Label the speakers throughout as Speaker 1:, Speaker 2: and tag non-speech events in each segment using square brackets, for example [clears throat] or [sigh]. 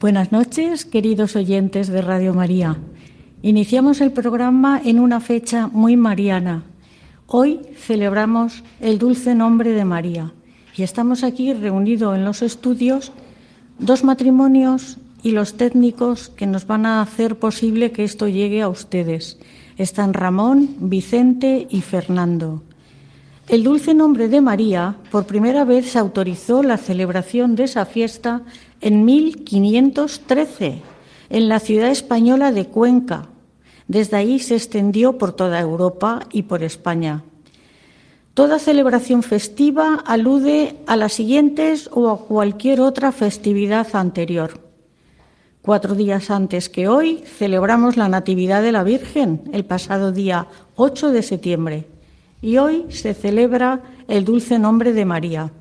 Speaker 1: Buenas noches, queridos oyentes de Radio María. Iniciamos el programa en una fecha muy mariana. Hoy celebramos el dulce nombre de María y estamos aquí reunidos en los estudios dos matrimonios y los técnicos que nos van a hacer posible que esto llegue a ustedes. Están Ramón, Vicente y Fernando. El dulce nombre de María por primera vez se autorizó la celebración de esa fiesta en 1513 en la ciudad española de Cuenca. Desde ahí se extendió por toda Europa y por España. Toda celebración festiva alude a las siguientes o a cualquier otra festividad anterior. Cuatro días antes que hoy celebramos la Natividad de la Virgen, el pasado día 8 de septiembre, y hoy se celebra el dulce nombre de María.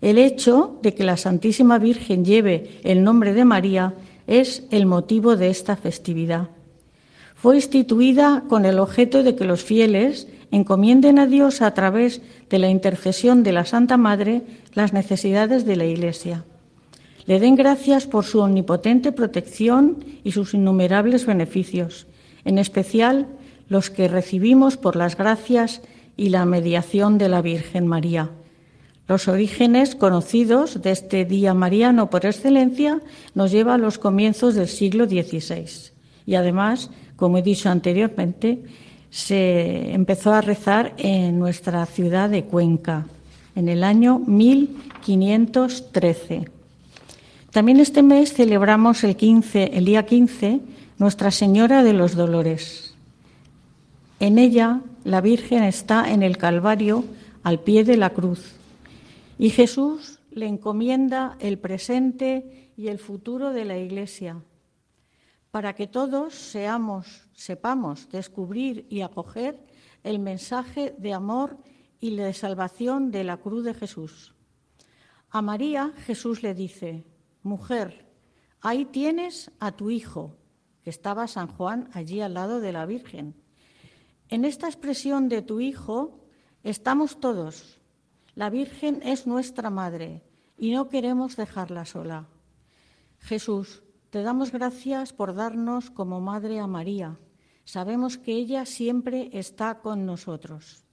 Speaker 1: El hecho de que la Santísima Virgen lleve el nombre de María es el motivo de esta festividad. Fue instituida con el objeto de que los fieles encomienden a Dios a través de la intercesión de la Santa Madre las necesidades de la Iglesia. Le den gracias por su omnipotente protección y sus innumerables beneficios, en especial los que recibimos por las gracias y la mediación de la Virgen María. Los orígenes conocidos de este día mariano por excelencia nos lleva a los comienzos del siglo XVI. Y además, como he dicho anteriormente, se empezó a rezar en nuestra ciudad de Cuenca en el año 1513. También este mes celebramos el, 15, el día 15 Nuestra Señora de los Dolores. En ella la Virgen está en el Calvario al pie de la cruz y Jesús le encomienda el presente y el futuro de la Iglesia para que todos seamos, sepamos descubrir y acoger el mensaje de amor y de salvación de la cruz de Jesús. A María Jesús le dice, mujer, ahí tienes a tu hijo, que estaba San Juan allí al lado de la Virgen. En esta expresión de tu hijo estamos todos. La Virgen es nuestra madre y no queremos dejarla sola. Jesús, te damos gracias por darnos como madre a María. Sabemos que ella siempre está con nosotros.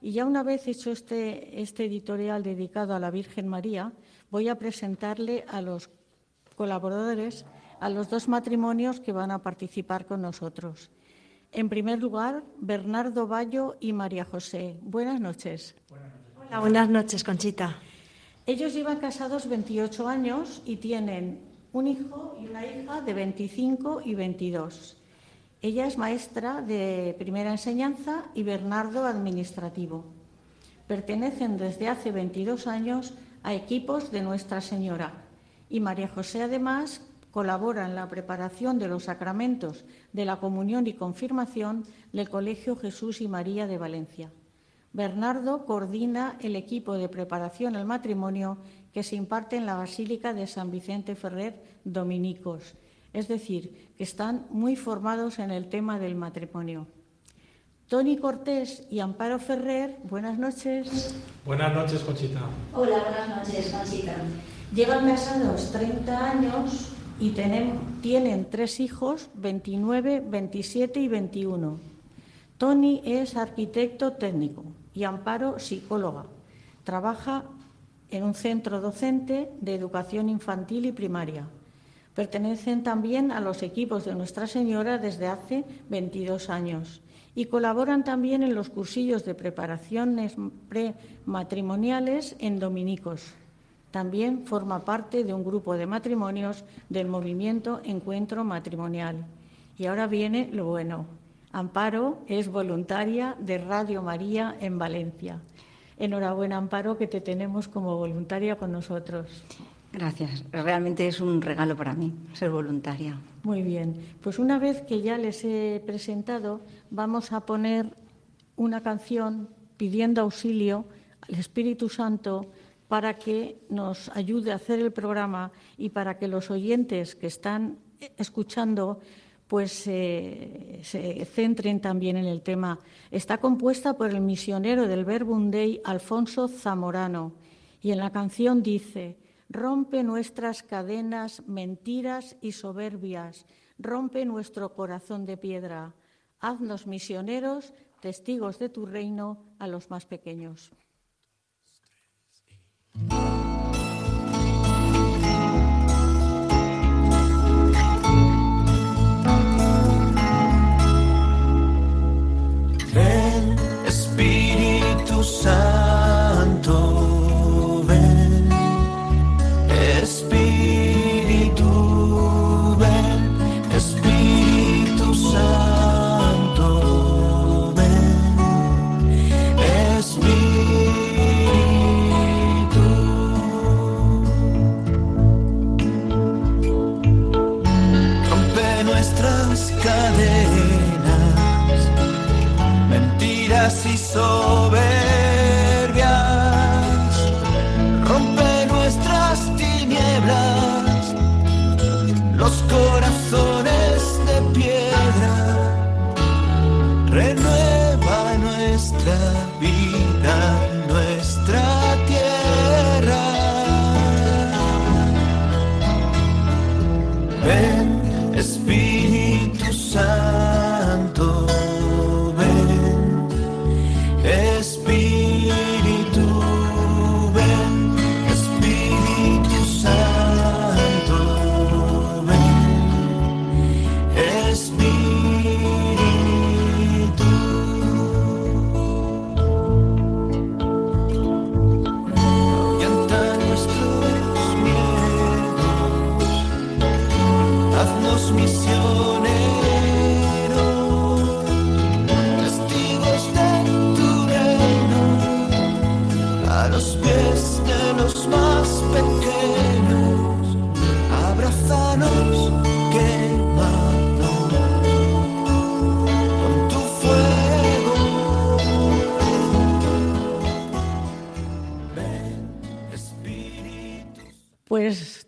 Speaker 1: Y ya una vez hecho este, este editorial dedicado a la Virgen María, voy a presentarle a los colaboradores, a los dos matrimonios que van a participar con nosotros. En primer lugar, Bernardo Bayo y María José. Buenas noches.
Speaker 2: Hola, buenas noches, Conchita.
Speaker 1: Ellos llevan casados 28 años y tienen un hijo y una hija de 25 y 22. Ella es maestra de primera enseñanza y Bernardo administrativo. Pertenecen desde hace 22 años a equipos de Nuestra Señora y María José además colabora en la preparación de los sacramentos de la comunión y confirmación del Colegio Jesús y María de Valencia. Bernardo coordina el equipo de preparación al matrimonio que se imparte en la Basílica de San Vicente Ferrer Dominicos, es decir, que están muy formados en el tema del matrimonio. Tony Cortés y Amparo Ferrer, buenas noches.
Speaker 3: Buenas noches, Conchita.
Speaker 4: Hola, buenas noches, Conchita.
Speaker 5: Llevan casados 30 años y tienen tres hijos, 29, 27 y 21. Tony es arquitecto técnico y Amparo psicóloga. Trabaja en un centro docente de educación infantil y primaria. Pertenecen también a los equipos de Nuestra Señora desde hace 22 años y colaboran también en los cursillos de preparaciones prematrimoniales en dominicos. También forma parte de un grupo de matrimonios del movimiento Encuentro Matrimonial. Y ahora viene lo bueno. Amparo es voluntaria de Radio María en Valencia. Enhorabuena, Amparo, que te tenemos como voluntaria con nosotros.
Speaker 4: Gracias. Realmente es un regalo para mí ser voluntaria.
Speaker 5: Muy bien. Pues una vez que ya les he presentado, vamos a poner una canción pidiendo auxilio al Espíritu Santo para que nos ayude a hacer el programa y para que los oyentes que están escuchando pues eh, se centren también en el tema. Está compuesta por el misionero del Verbum Dei, Alfonso Zamorano, y en la canción dice, rompe nuestras cadenas, mentiras y soberbias, rompe nuestro corazón de piedra, haznos misioneros, testigos de tu reino a los más pequeños. Espíritu Santo,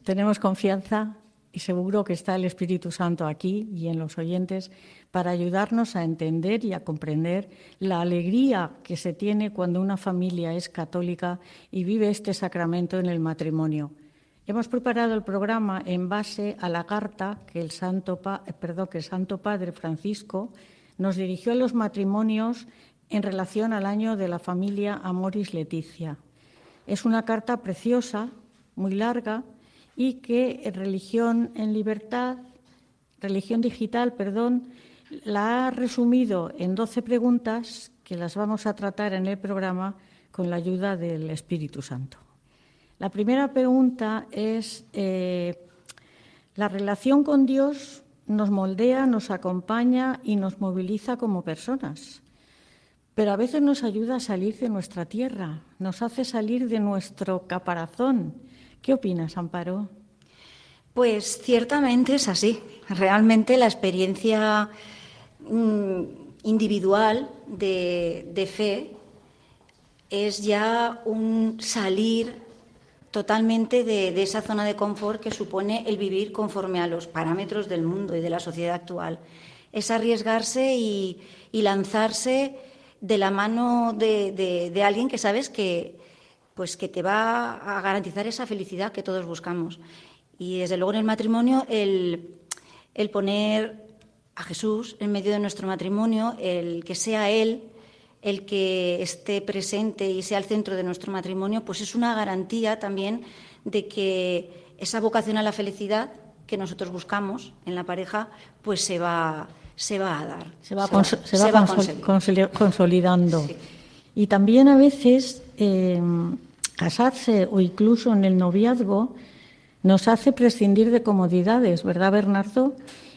Speaker 1: Tenemos confianza y seguro que está el Espíritu Santo aquí y en los oyentes para ayudarnos a entender y a comprender la alegría que se tiene cuando una familia es católica y vive este sacramento en el matrimonio. Hemos preparado el programa en base a la carta que el Santo, eh, que el Santo Padre Francisco nos dirigió a los matrimonios en relación al año de la familia Amoris Leticia. Es una carta preciosa, muy larga, y que en Religión en Libertad, Religión Digital, perdón, la ha resumido en 12 preguntas que las vamos a tratar en el programa con la ayuda del Espíritu Santo. La primera pregunta es, eh, ¿la relación con Dios nos moldea, nos acompaña y nos moviliza como personas? pero a veces nos ayuda a salir de nuestra tierra, nos hace salir de nuestro caparazón. ¿Qué opinas, Amparo?
Speaker 4: Pues ciertamente es así. Realmente la experiencia mm, individual de, fe es ya un salir totalmente de, esa zona de confort que supone el vivir conforme a los parámetros del mundo y de la sociedad actual. Es arriesgarse y, lanzarse de la mano de alguien que sabes que, pues que te va a garantizar esa felicidad que todos buscamos. Y desde luego en el matrimonio el, el poner a Jesús en medio de nuestro matrimonio, el que sea Él el que esté presente y sea el centro de nuestro matrimonio, pues es una garantía también de que esa vocación a la felicidad que nosotros buscamos en la pareja, pues se va, se va a dar.
Speaker 1: Se va, consolidando. Y también a veces eh, casarse o incluso en el noviazgo nos hace prescindir de comodidades, ¿verdad, Bernardo?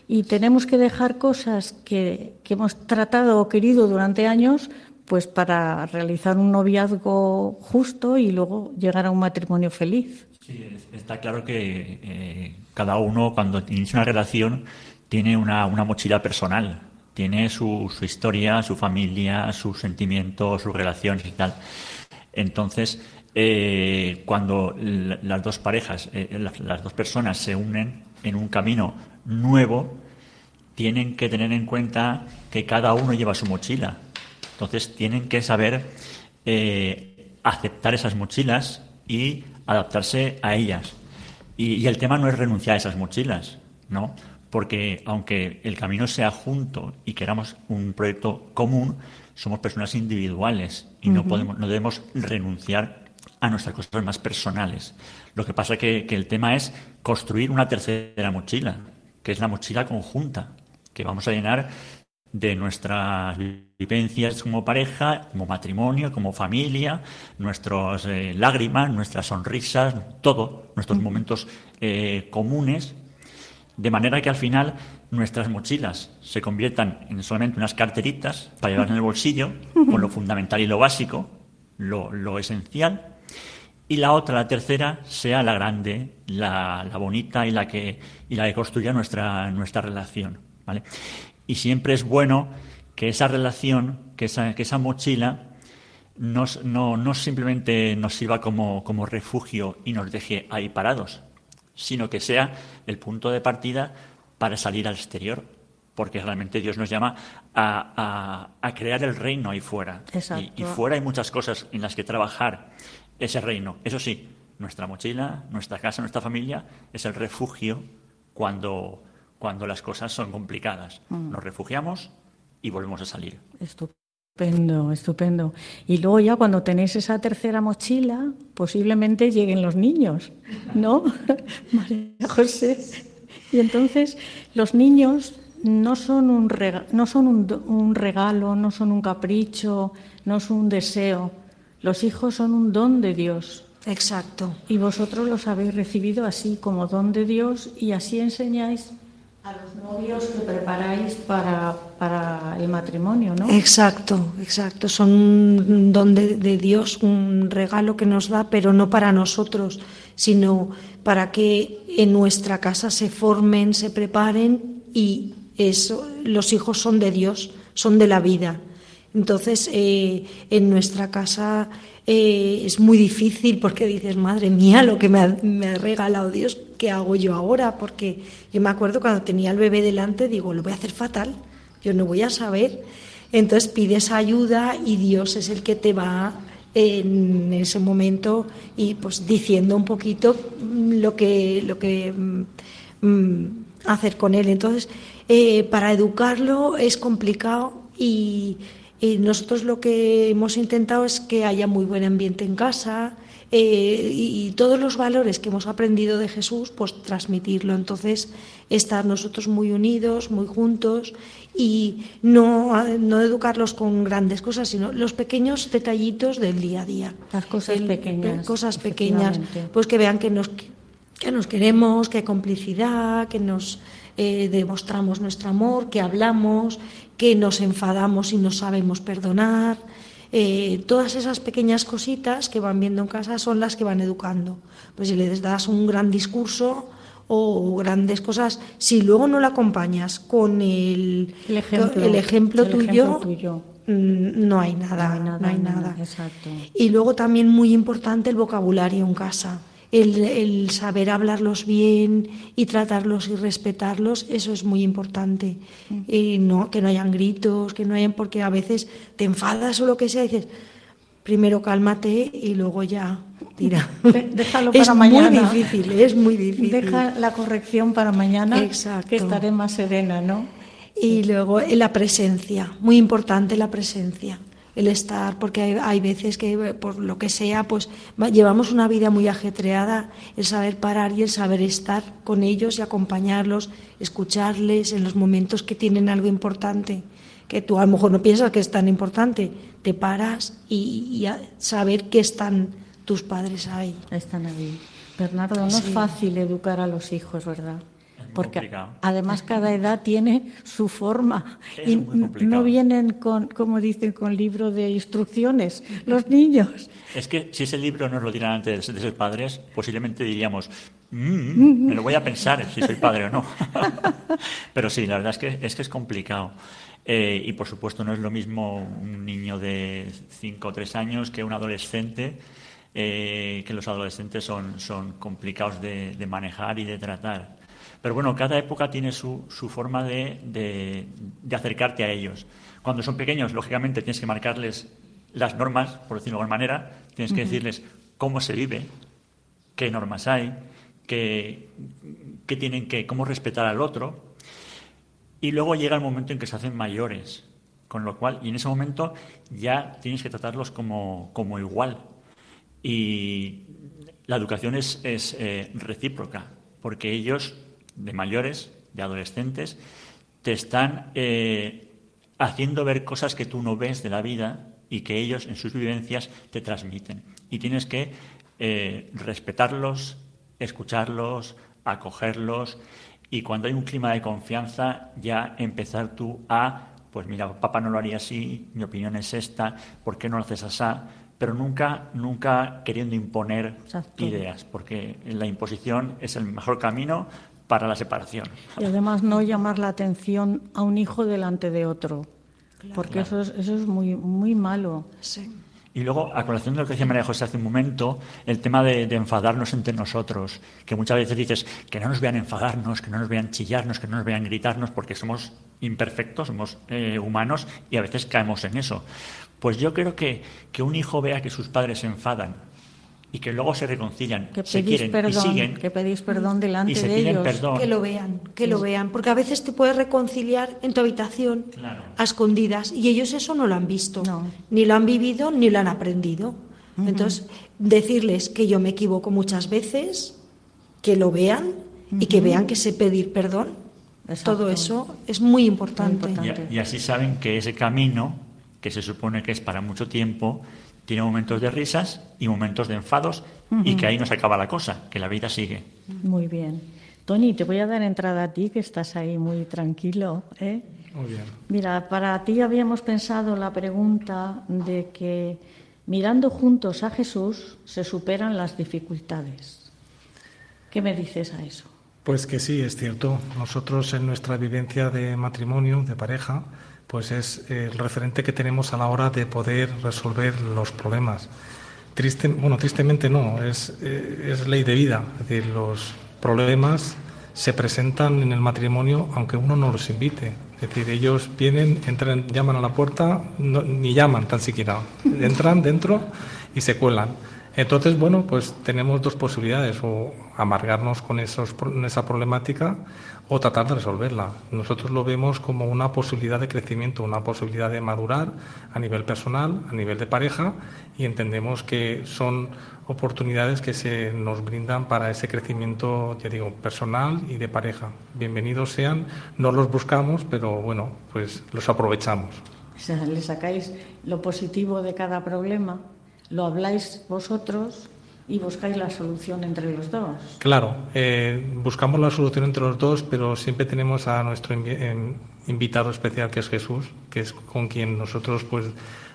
Speaker 1: Y tenemos que dejar cosas que, hemos tratado o querido durante años pues para realizar un noviazgo justo y luego llegar a un matrimonio feliz.
Speaker 6: Sí, está claro que eh, cada uno cuando inicia una relación tiene una, mochila personal, tiene su, historia, su familia, sus sentimientos, sus relaciones y tal. Entonces, eh, cuando las dos parejas, eh, las dos personas se unen en un camino nuevo, tienen que tener en cuenta que cada uno lleva su mochila entonces tienen que saber eh, aceptar esas mochilas y adaptarse a ellas. Y, el tema no es renunciar a esas mochilas, ¿no? Porque aunque el camino sea junto y queramos un proyecto común, somos personas individuales y no podemos, no debemos renunciar a nuestras cosas más personales. Lo que pasa que, que el tema es construir una tercera mochila, que es la mochila conjunta, que vamos a llenar de nuestras vivencias como pareja, como matrimonio, como familia, nuestras eh, lágrimas, nuestras sonrisas, todo, nuestros momentos eh, comunes, de manera que al final nuestras mochilas se conviertan en solamente unas carteritas para llevar en el bolsillo, con lo fundamental y lo básico, lo, esencial, y la otra, la tercera, sea la grande, la, bonita y la que, y la que construya nuestra, nuestra relación. ¿vale? Y siempre es bueno que esa relación, que esa, que esa mochila, no, no, simplemente nos sirva como, como refugio y nos deje ahí parados, sino que sea el punto de partida para salir al exterior, porque realmente Dios nos llama a, a, crear el reino ahí fuera. Y, y, fuera hay muchas cosas en las que trabajar ese reino. Eso sí, nuestra mochila, nuestra casa, nuestra familia es el refugio cuando, cuando las cosas son complicadas. Mm. Nos refugiamos y volvemos a salir.
Speaker 1: Estupendo, estupendo. Y luego ya cuando tenéis esa tercera mochila, posiblemente lleguen los niños, ¿no? [laughs] María José. Y entonces los niños no son, un regalo, no son un regalo, no son un capricho, no son un deseo. Los hijos son un don de Dios.
Speaker 2: Exacto.
Speaker 1: Y vosotros los habéis recibido así como don de Dios y así enseñáis a los novios que preparáis para, para, el matrimonio, ¿no?
Speaker 2: Exacto, exacto. Son un don de, Dios, un regalo que nos da, pero no para nosotros, sino para que en nuestra casa se formen, se preparen y eso, los hijos son de Dios, son de la vida. Entonces, eh, en nuestra casa eh, es muy difícil porque dices, madre mía, lo que me ha, regalado Dios, ¿qué hago yo ahora? Porque yo me acuerdo cuando tenía el bebé delante, digo, lo voy a hacer fatal, yo no voy a saber. Entonces pides ayuda y Dios es el que te va en ese momento y pues diciendo un poquito lo que, lo que mm, mm, hacer con él. Entonces, eh, para educarlo es complicado y y nosotros lo que hemos intentado es que haya muy buen ambiente en casa eh, y, todos los valores que hemos aprendido de Jesús, pues transmitirlo. Entonces, estar nosotros muy unidos, muy juntos y no, no educarlos con grandes cosas, sino los pequeños detallitos del día a día.
Speaker 1: Las cosas pequeñas.
Speaker 2: Cosas pequeñas, pues que vean que nos, que nos queremos, que hay complicidad, que nos eh, demostramos nuestro amor, que hablamos, que nos enfadamos y no sabemos perdonar. Eh, todas esas pequeñas cositas que van viendo en casa son las que van educando. Pues si les das un gran discurso o grandes cosas, si luego no lo acompañas con el, ejemplo, tuyo, mm, no hay nada, no hay nada. Y luego también muy importante el vocabulario en casa el, saber hablarlos bien y tratarlos y respetarlos, eso es muy importante. Mm. Y no, que no hayan gritos, que no hayan, porque a veces te enfadas o lo que sea y dices, primero cálmate y luego ya tira. [laughs]
Speaker 1: Déjalo para mañana.
Speaker 2: Es muy difícil, es muy difícil.
Speaker 1: Deja la corrección para mañana,
Speaker 2: Exacto.
Speaker 1: que estaré más serena, ¿no?
Speaker 2: Y luego eh, la presencia, muy importante la presencia, el estar, porque hay, hay veces que por lo que sea, pues va- llevamos una vida muy ajetreada, el saber parar y el saber estar con ellos y acompañarlos, escucharles en los momentos que tienen algo importante, que tú a lo mejor no piensas que es tan importante, te paras y, y a- saber que están tus padres ahí.
Speaker 1: Están ahí. Bernardo, no es fácil educar a los hijos, ¿verdad? Porque
Speaker 6: complicado.
Speaker 1: además cada edad tiene su forma
Speaker 6: Es
Speaker 1: y no vienen con, como dicen, con libro de instrucciones los niños.
Speaker 6: Es que si ese libro nos lo dieran antes de ser padres, posiblemente diríamos, "Mm, [laughs] me lo voy a pensar si soy padre o no. [laughs] Pero sí, la verdad es que es, que es complicado. Eh, y por supuesto no es lo mismo un niño de 5 o 3 años que un adolescente, eh, que los adolescentes son, son complicados de, de manejar y de tratar. Pero bueno, cada época tiene su, su forma de, de- de acercarte a ellos. Cuando son pequeños, lógicamente, tienes que marcarles las normas, por decirlo de alguna manera, tienes que decirles cómo se vive, qué normas hay, qué, qué tienen que, cómo respetar al otro. Y luego llega el momento en que se hacen mayores, con lo cual, y en ese momento ya tienes que tratarlos como, como igual. Y la educación es, es, eh, recíproca, porque ellos, de mayores, de adolescentes, te están eh, haciendo ver cosas que tú no ves de la vida y que ellos en sus vivencias te transmiten. Y tienes que eh, respetarlos, escucharlos, acogerlos y cuando hay un clima de confianza ya empezar tú a, pues mira, papá no lo haría así, mi opinión es esta, ¿por qué no lo haces así? Pero nunca, nunca queriendo imponer
Speaker 1: Exacto.
Speaker 6: ideas, porque la imposición es el mejor camino para la separación.
Speaker 1: Y además no llamar la atención a un hijo delante de otro, porque eso es, eso es muy, muy malo.
Speaker 2: Sí.
Speaker 6: Y luego, a colación de lo que decía María José hace un momento, el tema de, de enfadarnos entre nosotros, que muchas veces dices que no nos vean enfadarnos, que no nos vean chillarnos, que no nos vean gritarnos, porque somos imperfectos, somos eh, humanos y a veces caemos en eso. Pues yo creo que, que un hijo vea que sus padres se enfadan y que luego se reconcilian,
Speaker 1: Que
Speaker 6: se
Speaker 1: pedís
Speaker 6: quieren
Speaker 1: perdón,
Speaker 6: y siguen
Speaker 1: que pedís perdón delante
Speaker 6: y se
Speaker 1: de
Speaker 6: piden
Speaker 1: ellos.
Speaker 6: perdón.
Speaker 2: Que lo vean, que lo vean, porque a veces te puedes reconciliar en tu habitación
Speaker 6: Claro.
Speaker 2: a escondidas y ellos eso no lo han visto,
Speaker 1: No.
Speaker 2: ni lo han vivido, ni lo han aprendido. Entonces, decirles que yo me equivoco muchas veces, que lo vean y que vean que sé pedir perdón,
Speaker 1: Exacto.
Speaker 2: todo eso es muy importante.
Speaker 1: Muy
Speaker 6: Y,
Speaker 1: importante.
Speaker 6: y así saben que ese camino, que se supone que es para mucho tiempo, tiene momentos de risas y momentos de enfados y que ahí no se acaba la cosa, que la vida sigue.
Speaker 1: Muy bien. Tony, te voy a dar entrada a ti, que estás ahí muy tranquilo. ¿eh?
Speaker 3: Muy bien.
Speaker 1: Mira, para ti habíamos pensado la pregunta de que mirando juntos a Jesús se superan las dificultades. ¿Qué me dices a eso?
Speaker 3: Pues que sí, es cierto. Nosotros en nuestra vivencia de matrimonio, de pareja, pues es el referente que tenemos a la hora de poder resolver los problemas. Triste, bueno, tristemente no, es, eh, es ley de vida. Los problemas se presentan en el matrimonio aunque uno no los invite. Es decir, ellos vienen, entran, llaman a la puerta, no- ni llaman tan siquiera. Entran dentro y se cuelan. Entonces, bueno, pues tenemos dos posibilidades, o amargarnos con esa problemática o tratar de resolverla. Nosotros lo vemos como una posibilidad de crecimiento, una posibilidad de madurar a nivel personal, a nivel de pareja, y entendemos que son oportunidades que se nos brindan para ese crecimiento, ya digo, personal y de pareja. Bienvenidos sean, no los buscamos, pero bueno, pues los aprovechamos.
Speaker 1: Le sacáis lo positivo de cada problema, lo habláis vosotros y buscáis la solución entre los dos.
Speaker 3: Claro, eh, buscamos la solución entre los dos, pero siempre tenemos a nuestro em, invitado especial, que es Jesús, que es con quien nosotros pues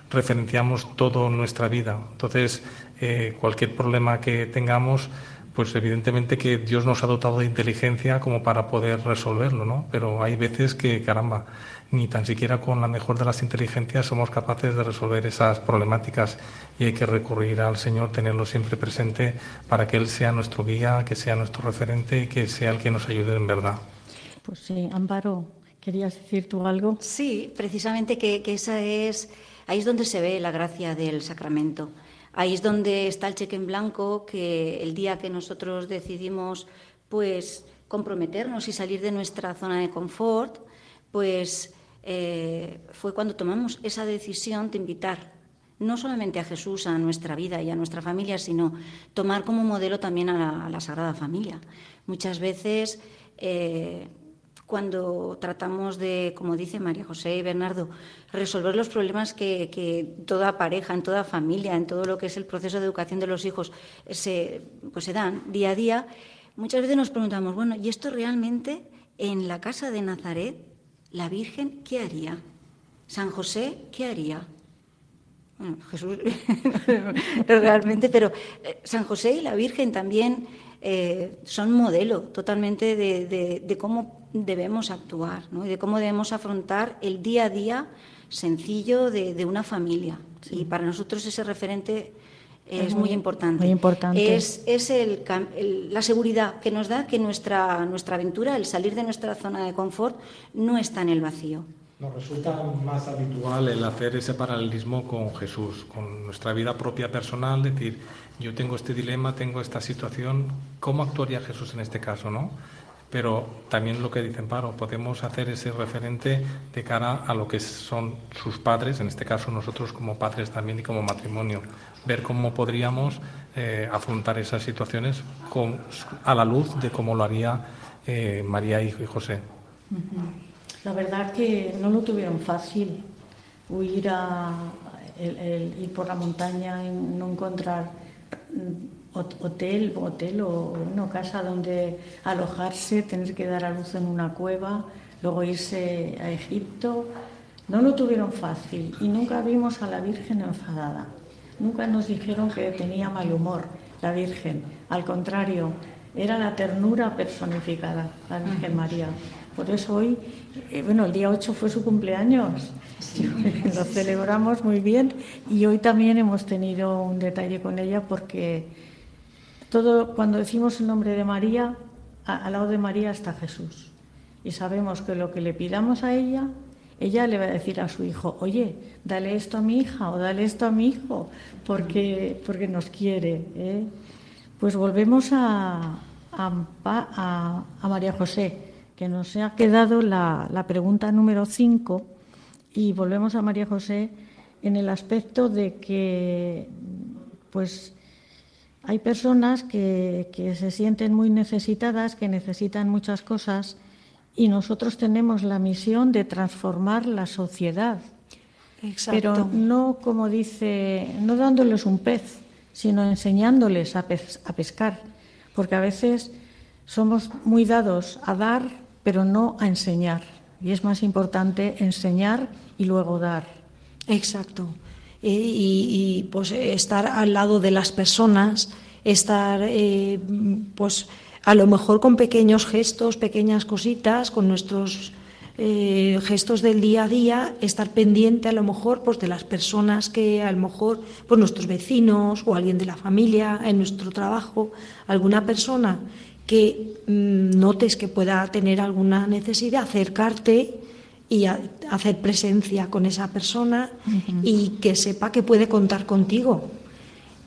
Speaker 3: referenciamos toda nuestra vida. Entonces, eh, cualquier problema que tengamos, pues evidentemente que Dios nos ha dotado de inteligencia como para poder resolverlo, ¿no? Pero hay veces que, caramba, ni tan siquiera con la mejor de las inteligencias somos capaces de resolver esas problemáticas y hay que recurrir al Señor, tenerlo siempre presente para que Él sea nuestro guía, que sea nuestro referente y que sea el que nos ayude en verdad.
Speaker 1: Pues sí, Amparo, ¿querías decir tú algo?
Speaker 4: Sí, precisamente que, que esa es ahí es donde se ve la gracia del sacramento. Ahí es donde está el cheque en blanco que el día que nosotros decidimos pues comprometernos y salir de nuestra zona de confort, pues eh, fue cuando tomamos esa decisión de invitar no solamente a Jesús a nuestra vida y a nuestra familia, sino tomar como modelo también a la, Sagrada Familia. Muchas veces, eh, cuando tratamos de, como dice María José y Bernardo, resolver los problemas que, toda pareja, en toda familia, en todo lo que es el proceso de educación de los hijos, se, pues se dan día a día, muchas veces nos preguntamos, bueno, ¿y esto realmente en la casa de Nazaret, la Virgen, qué haría? San José, ¿qué haría? Jesús [laughs] realmente, pero eh, San José y la Virgen también eh, son modelo totalmente de, cómo debemos actuar y de cómo debemos afrontar el día a día sencillo de, una familia. Y para nosotros ese referente es, muy, importante.
Speaker 1: Muy importante.
Speaker 4: Es, es el, la seguridad que nos da que nuestra, nuestra aventura, el salir de nuestra zona de confort, no está en el vacío.
Speaker 3: Nos resulta más habitual el hacer ese paralelismo con Jesús, con nuestra vida propia personal, decir, yo tengo este dilema, tengo esta situación, ¿cómo actuaría Jesús en este caso? ¿no? Pero también lo que dicen Paro, podemos hacer ese referente de cara a lo que son sus padres, en este caso nosotros como padres también y como matrimonio, ver cómo podríamos eh, afrontar esas situaciones a la luz de cómo lo haría eh, María y José.
Speaker 1: La verdad que no lo tuvieron fácil huir a ir por la montaña y no encontrar mm, hotel, hotel o una casa donde alojarse, tener que dar a luz en una cueva, luego irse a Egipto. No lo tuvieron fácil y nunca vimos a la Virgen enfadada. Nunca nos dijeron que tenía mal humor la Virgen. Al contrario, era la ternura personificada, la Virgen María. Por eso hoy, eh, bueno, el día 8 fue su cumpleaños, [laughs] lo celebramos muy bien y hoy también hemos tenido un detalle con ella porque todo, cuando decimos el nombre de María, al lado de María está Jesús. Y sabemos que lo que le pidamos a ella, ella le va a decir a su hijo, oye, dale esto a mi hija o dale esto a mi hijo, porque, porque nos quiere. ¿eh? Pues volvemos a, a, María José que nos ha quedado la, pregunta número 5 y volvemos a María José en el aspecto de que pues hay personas que, se sienten muy necesitadas, que necesitan muchas cosas y nosotros tenemos la misión de transformar la sociedad. Pero no, como dice, no dándoles un pez, sino enseñándoles a pescar, porque a veces somos muy dados a dar pero no a enseñar. Y es más importante enseñar y luego dar.
Speaker 2: Exacto. Y, pues estar al lado de las personas, estar eh, pues a lo mejor con pequeños gestos, pequeñas cositas, con nuestros eh, gestos del día a día, estar pendiente a lo mejor pues de las personas que a lo mejor pues nuestros vecinos o alguien de la familia en nuestro trabajo, alguna persona que mm, notes que pueda tener alguna necesidad, acercarte y hacer presencia con esa persona y que sepa que puede contar contigo.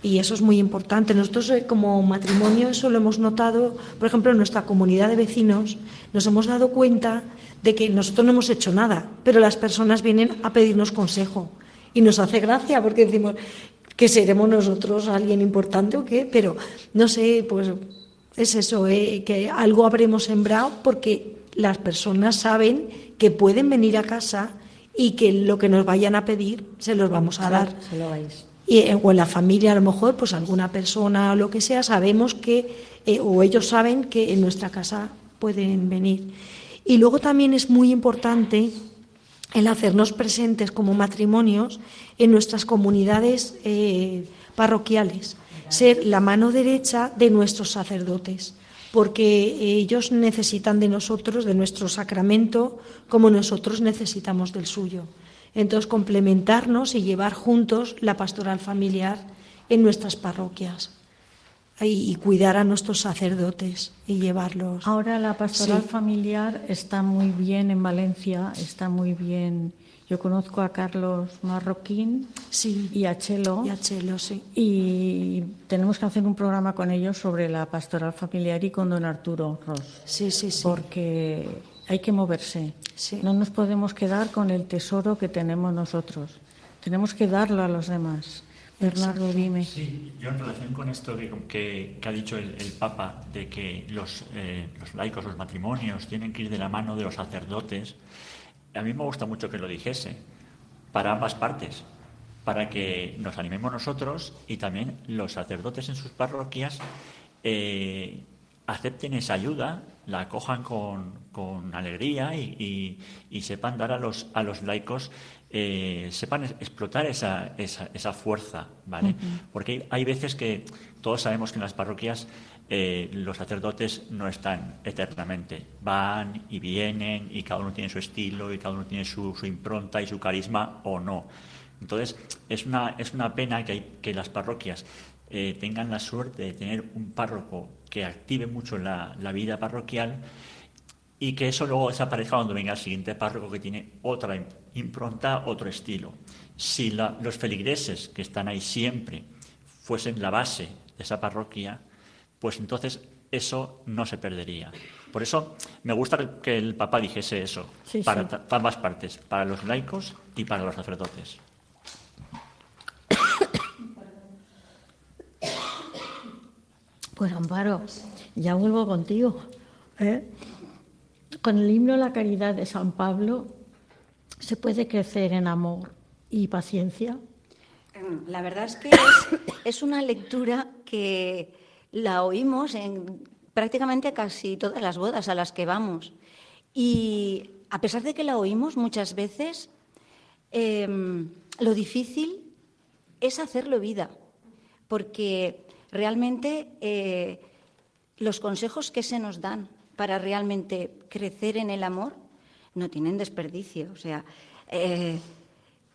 Speaker 2: Y eso es muy importante. Nosotros eh, como matrimonio eso lo hemos notado, por ejemplo, en nuestra comunidad de vecinos, nos hemos dado cuenta de que nosotros no hemos hecho nada, pero las personas vienen a pedirnos consejo. Y nos hace gracia porque decimos que seremos nosotros alguien importante o qué, pero no sé, pues es eso, eh, que algo habremos sembrado porque las personas saben que pueden venir a casa y que lo que nos vayan a pedir se los vamos a dar. Y, eh, o en la familia a lo mejor, pues alguna persona o lo que sea, sabemos que, eh, o ellos saben que en nuestra casa pueden venir. Y luego también es muy importante el hacernos presentes como matrimonios en nuestras comunidades parroquiales ser la mano derecha de nuestros sacerdotes, porque ellos necesitan de nosotros, de nuestro sacramento, como nosotros necesitamos del suyo. Entonces, complementarnos y llevar juntos la pastoral familiar en nuestras parroquias y, cuidar a nuestros sacerdotes y llevarlos.
Speaker 1: Ahora la pastoral familiar está muy bien en Valencia, está muy bien Yo conozco a Carlos Marroquín
Speaker 2: sí.
Speaker 1: y a Chelo.
Speaker 2: Y a Chelo, sí.
Speaker 1: Y tenemos que hacer un programa con ellos sobre la pastoral familiar y con don Arturo Ross.
Speaker 2: Sí, sí, sí.
Speaker 1: Porque hay que moverse.
Speaker 2: Sí.
Speaker 1: No nos podemos quedar con el tesoro que tenemos nosotros. Tenemos que darlo a los demás. Bernardo, dime.
Speaker 6: Sí, yo en relación con esto que, que, ha dicho el, el, Papa, de que los, eh, los laicos, los matrimonios, tienen que ir de la mano de los sacerdotes, a mí me gusta mucho que lo dijese, para ambas partes, para que nos animemos nosotros y también los sacerdotes en sus parroquias eh, acepten esa ayuda, la acojan con, con alegría y, y, y, sepan dar a los, a los laicos eh, sepan explotar esa, esa, esa fuerza, ¿vale? Uh -huh. Porque hay, hay, veces que todos sabemos que en las parroquias eh, los sacerdotes no están eternamente, van y vienen y cada uno tiene su estilo y cada uno tiene su, su impronta y su carisma o no. Entonces es una, es una pena que, hay, que las parroquias eh, tengan la suerte de tener un párroco que active mucho la, la vida parroquial y que eso luego desaparezca cuando venga el siguiente párroco que tiene otra impronta, otro estilo. Si la, los feligreses que están ahí siempre fuesen la base de esa parroquia, pues entonces eso no se perdería. Por eso me gusta que el Papa dijese eso,
Speaker 1: sí,
Speaker 6: para,
Speaker 1: sí.
Speaker 6: para ambas partes, para los laicos y para los sacerdotes.
Speaker 1: Pues Amparo, ya vuelvo contigo. ¿eh? Con el himno La Caridad de San Pablo, ¿se puede crecer en amor y paciencia?
Speaker 4: La verdad es que es, una lectura que la oímos en prácticamente casi todas las bodas a las que vamos. Y a pesar de que la oímos muchas veces, eh, lo difícil es hacerlo vida, porque realmente eh, los consejos que se nos dan para realmente crecer en el amor no tienen desperdicio. O sea, eh,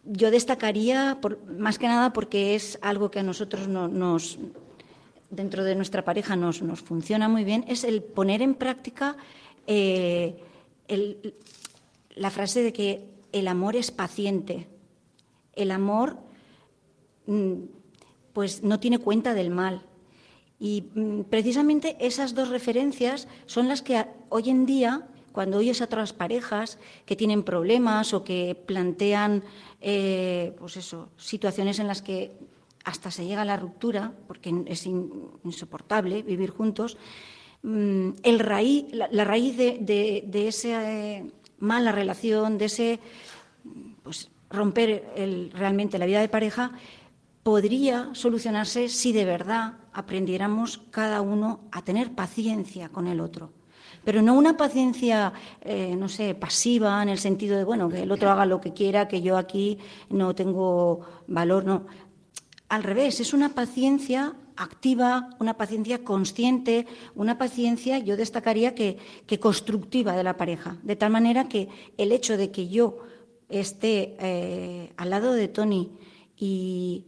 Speaker 4: yo destacaría, por, más que nada porque es algo que a nosotros no, nos, dentro de nuestra pareja nos, nos, funciona muy bien, es el poner en práctica eh, el, la frase de que el amor es paciente. El amor pues no tiene cuenta del mal. Y precisamente esas dos referencias son las que hoy en día, cuando oyes a otras parejas que tienen problemas o que plantean eh, pues eso, situaciones en las que hasta se llega a la ruptura, porque es insoportable vivir juntos, el raíz, la, raíz de, de, esa eh, mala relación, de ese pues, romper el, realmente la vida de pareja, podría solucionarse si de verdad aprendiéramos cada uno a tener paciencia con el otro. Pero no una paciencia, eh, no sé, pasiva en el sentido de, bueno, que el otro haga lo que quiera, que yo aquí no tengo valor, no. Al revés, es una paciencia activa, una paciencia consciente, una paciencia, yo destacaría que, constructiva de la pareja, de tal manera que el hecho de que yo esté eh, al lado de Tony y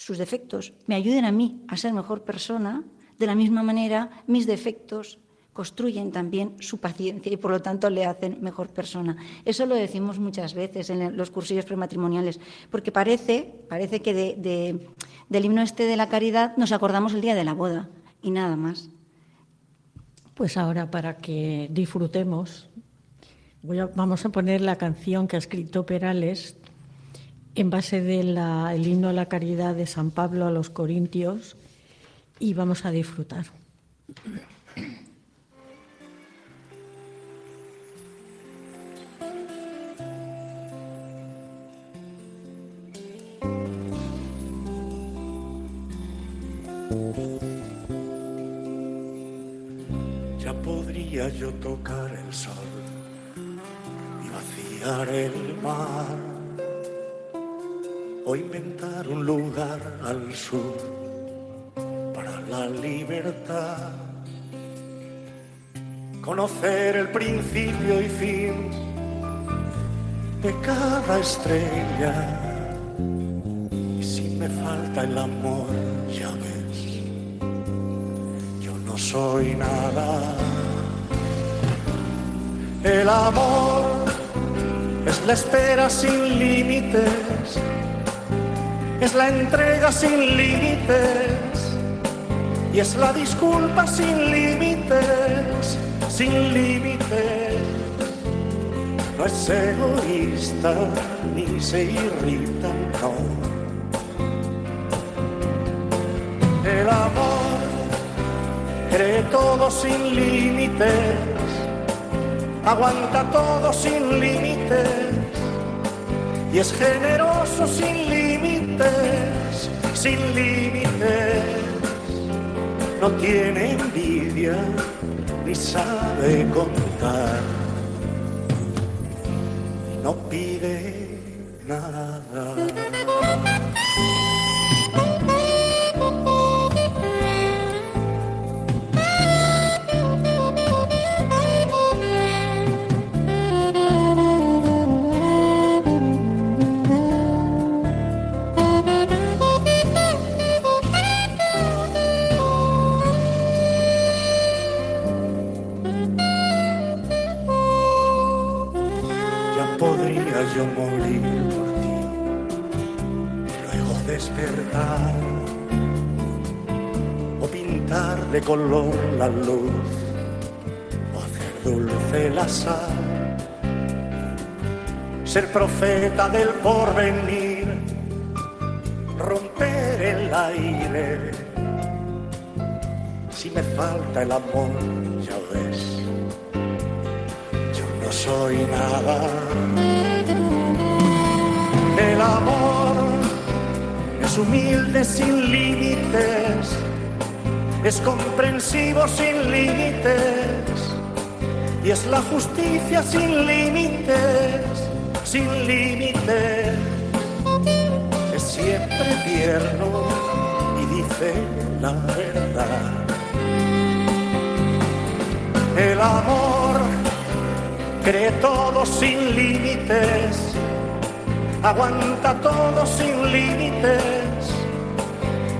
Speaker 4: sus defectos me ayuden a mí a ser mejor persona, de la misma manera mis defectos construyen también su paciencia y por lo tanto le hacen mejor persona. Eso lo decimos muchas veces en los cursillos prematrimoniales, porque parece, parece que de, de, del himno este de la caridad nos acordamos el día de la boda y nada más.
Speaker 1: Pues ahora para que disfrutemos, vamos a poner la canción que ha escrito Perales en base del de himno a la caridad de San Pablo a los Corintios y vamos a disfrutar.
Speaker 7: Ya podría yo tocar el sol y vaciar el mar o inventar un lugar al sur para la libertad. Conocer el principio y fin de cada estrella. Y si me falta el amor, ya ves, yo no soy nada. El amor es la espera sin límites, es la entrega sin límites y es la disculpa sin límites, sin límites. No es egoísta ni se irrita, no. El amor cree todo sin límites aguanta todo sin límites y es generoso sin límites, sin límites. No tiene envidia ni sabe contar Ser profeta del porvenir, romper el aire. Si me falta el amor, ya ves, yo no soy nada. El amor es humilde sin límites es comprensivo sin límites y es la justicia sin límites, sin límites. Es siempre tierno y dice la verdad. El amor cree todo sin límites, aguanta todo sin límites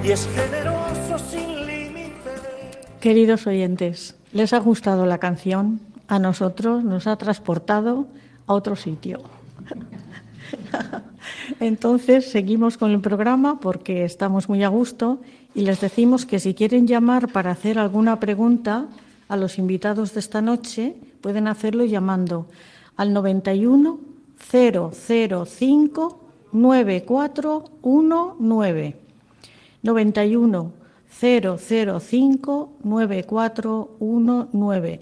Speaker 7: y es generoso sin
Speaker 1: Queridos oyentes, ¿les ha gustado la canción? A nosotros nos ha transportado a otro sitio. [laughs] Entonces seguimos con el programa porque estamos muy a gusto y les decimos que si quieren llamar para hacer alguna pregunta a los invitados de esta noche, pueden hacerlo llamando al 91 005 9419. 91 0059419.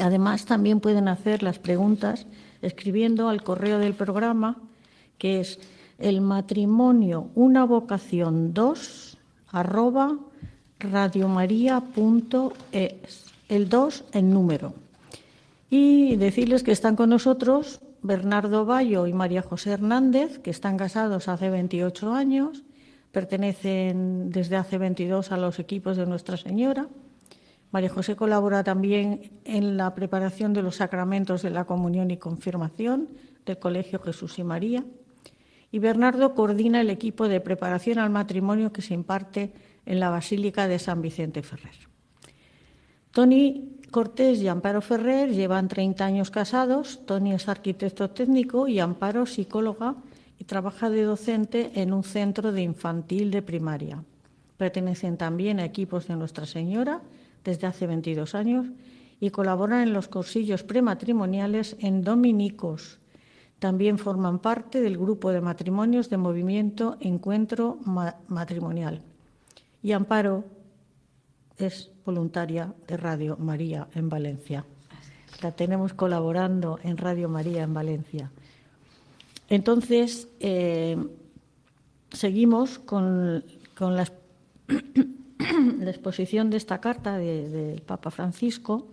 Speaker 1: Además, también pueden hacer las preguntas escribiendo al correo del programa, que es el matrimonio una vocación 2 arroba radiomaria.es, el 2 en número. Y decirles que están con nosotros Bernardo Bayo y María José Hernández, que están casados hace 28 años pertenecen desde hace 22 a los equipos de Nuestra Señora. María José colabora también en la preparación de los sacramentos de la comunión y confirmación del Colegio Jesús y María. Y Bernardo coordina el equipo de preparación al matrimonio que se imparte en la Basílica de San Vicente Ferrer. Tony Cortés y Amparo Ferrer llevan 30 años casados. Tony es arquitecto técnico y Amparo psicóloga y trabaja de docente en un centro de infantil de primaria. Pertenecen también a equipos de Nuestra Señora desde hace 22 años y colaboran en los cursillos prematrimoniales en dominicos. También forman parte del grupo de matrimonios de movimiento Encuentro Matrimonial. Y Amparo es voluntaria de Radio María en Valencia. La tenemos colaborando en Radio María en Valencia. Entonces, eh, seguimos con, [clears throat] [clears throat] la, exposición de esta carta del Papa Francisco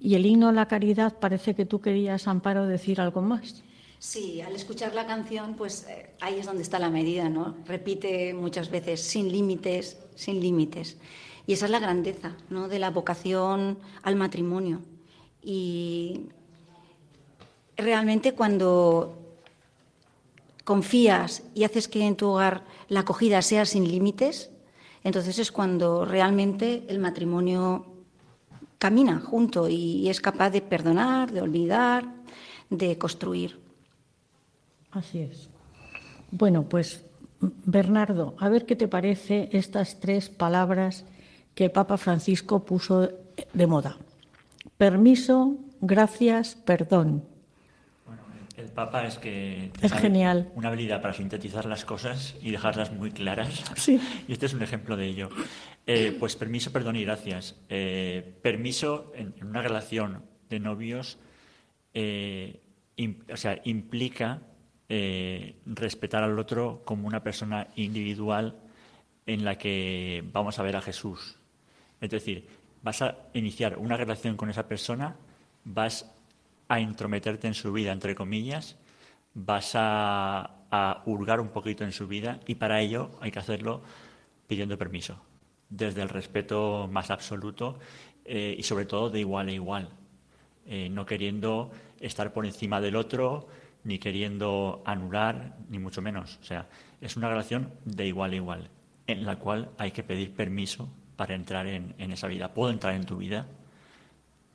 Speaker 1: y el himno a la caridad parece que tú querías, Amparo, decir algo más.
Speaker 4: Sí, al escuchar la canción, pues eh, ahí es donde está la medida, ¿no? Repite muchas veces, sin límites, sin límites. Y esa es la grandeza, ¿no? De la vocación al matrimonio. Y realmente cuando confías y haces que en tu hogar la acogida sea sin límites, entonces es cuando realmente el matrimonio camina junto y es capaz de perdonar, de olvidar, de construir.
Speaker 1: Así es. Bueno, pues Bernardo, a ver qué te parece estas tres palabras que el Papa Francisco puso de moda. Permiso, gracias, perdón.
Speaker 6: El Papa es que
Speaker 1: es genial.
Speaker 6: Una habilidad para sintetizar las cosas y dejarlas muy claras.
Speaker 1: Sí.
Speaker 6: Y este es un ejemplo de ello. Eh, pues permiso, perdón y gracias. Eh, permiso en, una relación de novios, eh, o sea, implica respetar al otro como una persona individual en la que vamos a ver a Jesús. Es decir, vas a iniciar una relación con esa persona, vas a intrometerte en su vida, entre comillas, vas a, hurgar un poquito en su vida y para ello hay que hacerlo pidiendo permiso, desde el respeto más absoluto eh, y sobre todo de igual a igual, eh, no queriendo estar por encima del otro, ni queriendo anular, ni mucho menos. O sea, es una relación de igual a igual, en la cual hay que pedir permiso para entrar en, esa vida. Puedo entrar en tu vida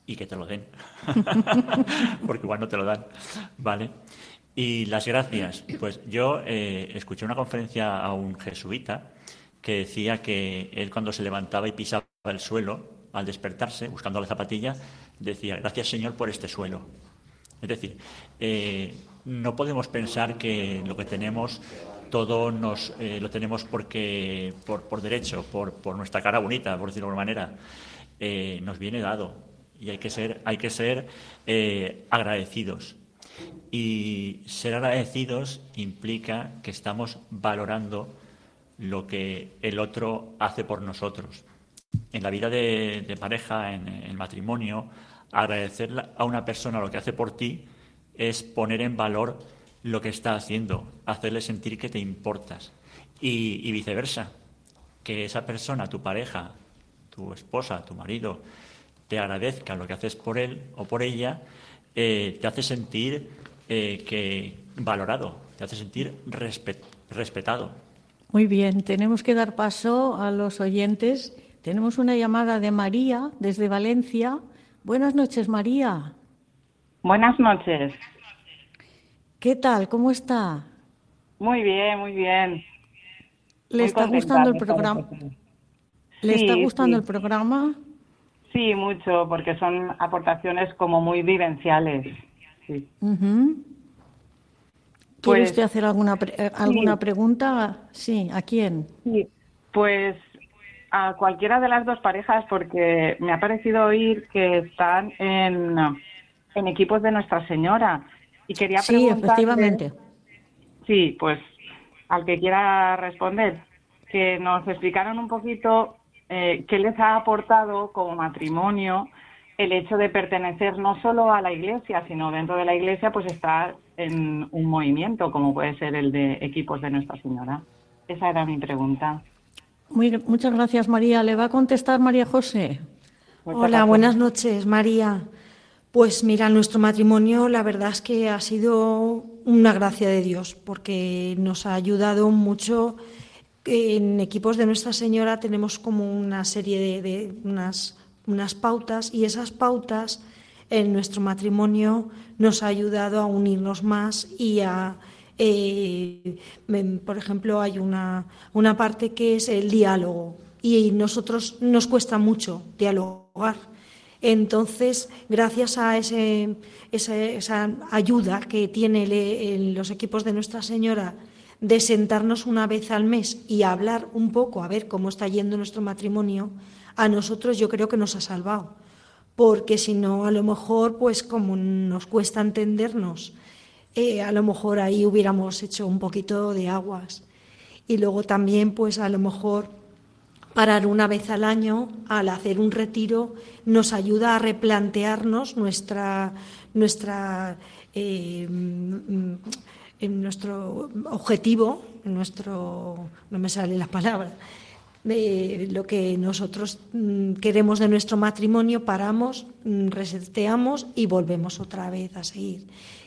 Speaker 6: y que te lo den, [laughs] porque igual no te lo dan, ¿vale? Y las gracias, pues yo eh, escuché una conferencia a un jesuita que decía que él cuando se levantaba y pisaba el suelo, al despertarse, buscando la zapatilla, decía, gracias Señor por este suelo. Es decir, eh, no podemos pensar que lo que tenemos todo nos eh, lo tenemos porque por, por derecho, por, por, nuestra cara bonita, por decirlo de alguna manera. Eh, nos viene dado y hay que ser, hay que ser eh, agradecidos. Y ser agradecidos implica que estamos valorando lo que el otro hace por nosotros. En la vida de, pareja, en el matrimonio, agradecer a una persona lo que hace por ti es poner en valor lo que está haciendo, hacerle sentir que te importas. Y, viceversa, que esa persona, tu pareja, tu esposa, tu marido, te agradezca lo que haces por él o por ella, eh, te hace sentir eh, que valorado, te hace sentir respetado.
Speaker 1: Muy bien, tenemos que dar paso a los oyentes. Tenemos una llamada de María desde Valencia. Buenas noches, María.
Speaker 8: Buenas noches.
Speaker 1: ¿Qué tal? ¿Cómo está?
Speaker 8: Muy bien, muy bien.
Speaker 1: ¿Le está gustando el programa? ¿Le está gustando el programa?
Speaker 8: Sí, mucho, porque son aportaciones como muy vivenciales. Sí.
Speaker 1: ¿Quiere pues usted hacer alguna eh, alguna pregunta? Sí, ¿a quién?
Speaker 8: Sí, pues a cualquiera de las dos parejas, porque me ha parecido oír que están en, en equipos de Nuestra Señora. Y quería
Speaker 1: sí, efectivamente.
Speaker 8: Sí, pues al que quiera responder, que nos explicaron un poquito eh, qué les ha aportado como matrimonio el hecho de pertenecer no solo a la Iglesia, sino dentro de la Iglesia, pues estar en un movimiento como puede ser el de equipos de Nuestra Señora. Esa era mi pregunta.
Speaker 1: Muy, muchas gracias, María. ¿Le va a contestar María José?
Speaker 2: Hola, buenas noches, María. Pues mira, nuestro matrimonio la verdad es que ha sido una gracia de Dios porque nos ha ayudado mucho. En equipos de Nuestra Señora tenemos como una serie de, unas, unas pautas y esas pautas en nuestro matrimonio nos ha ayudado a unirnos más y a, eh, por ejemplo, hay una, una parte que es el diálogo y nosotros nos cuesta mucho dialogar. Entonces, gracias a ese, esa, ayuda que tienen los equipos de Nuestra Señora de sentarnos una vez al mes y hablar un poco, a ver cómo está yendo nuestro matrimonio, a nosotros yo creo que nos ha salvado. Porque si no, a lo mejor, pues como nos cuesta entendernos, eh, a lo mejor ahí hubiéramos hecho un poquito de aguas. Y luego también, pues a lo mejor parar una vez al año al hacer un retiro nos ayuda a replantearnos nuestra, nuestra, eh, mm, nuestro objetivo, nuestro, no me salen las palabras, lo que nosotros mm, queremos de nuestro matrimonio, paramos, mm, reseteamos y volvemos otra vez a seguir.